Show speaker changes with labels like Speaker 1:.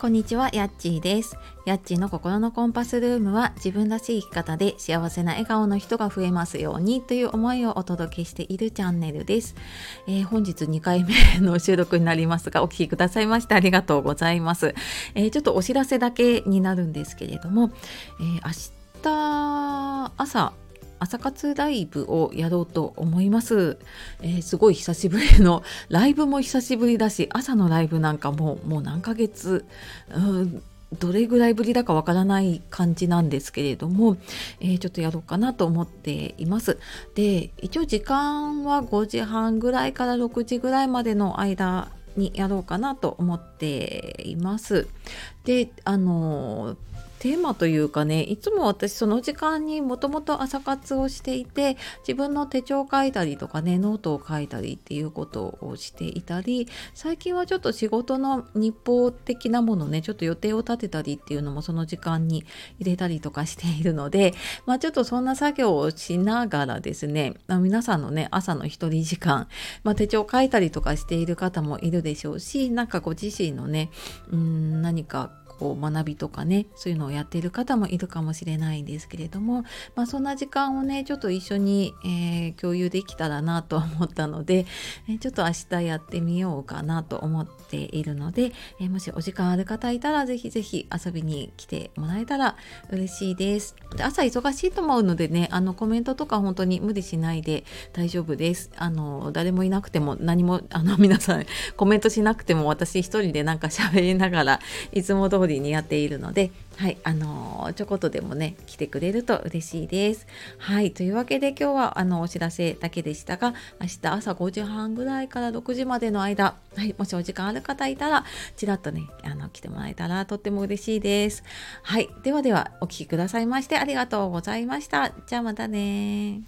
Speaker 1: こんにちは、やっちーです。やっちーの心のコンパスルームは自分らしい生き方で幸せな笑顔の人が増えますようにという思いをお届けしているチャンネルです。えー、本日2回目の収録になりますが、お聴きくださいましてありがとうございます。えー、ちょっとお知らせだけになるんですけれども、えー、明日朝朝活ライブをやろうと思います、えー、すごい久しぶりのライブも久しぶりだし朝のライブなんかももう何ヶ月、う、どれぐらいぶりだかわからない感じなんですけれども、えー、ちょっとやろうかなと思っています。で一応時間は5時半ぐらいから6時ぐらいまでの間にやろうかなと思っています。であのテーマというかねいつも私その時間にもともと朝活をしていて自分の手帳を書いたりとかねノートを書いたりっていうことをしていたり最近はちょっと仕事の日報的なものねちょっと予定を立てたりっていうのもその時間に入れたりとかしているのでまあちょっとそんな作業をしながらですね皆さんのね朝の一人時間、まあ、手帳を書いたりとかしている方もいるでしょうしなんかご自身のねうん何かこう学びとかねそういうのをやっている方もいるかもしれないんですけれども、まあ、そんな時間をねちょっと一緒に、えー、共有できたらなと思ったので、え、ちょっと明日やってみようかなと思っているので、えー、もしお時間ある方いたらぜひぜひ遊びに来てもらえたら嬉しいです。朝忙しいと思うのでねあのコメントとか本当に無理しないで大丈夫です。あの誰もいなくても何もあの皆さんコメントしなくても私一人でなんか喋りながらいつも通りディにやっているので、はい、あのちょこっとでもね、来てくれると嬉しいです。はい、というわけで今日はあのお知らせだけでしたが、明日朝5時半ぐらいから6時までの間、はい、もしお時間ある方いたら、ちらっとね、あの来てもらえたらとっても嬉しいです。はい、ではではお聴きくださいましてありがとうございました。じゃあまたね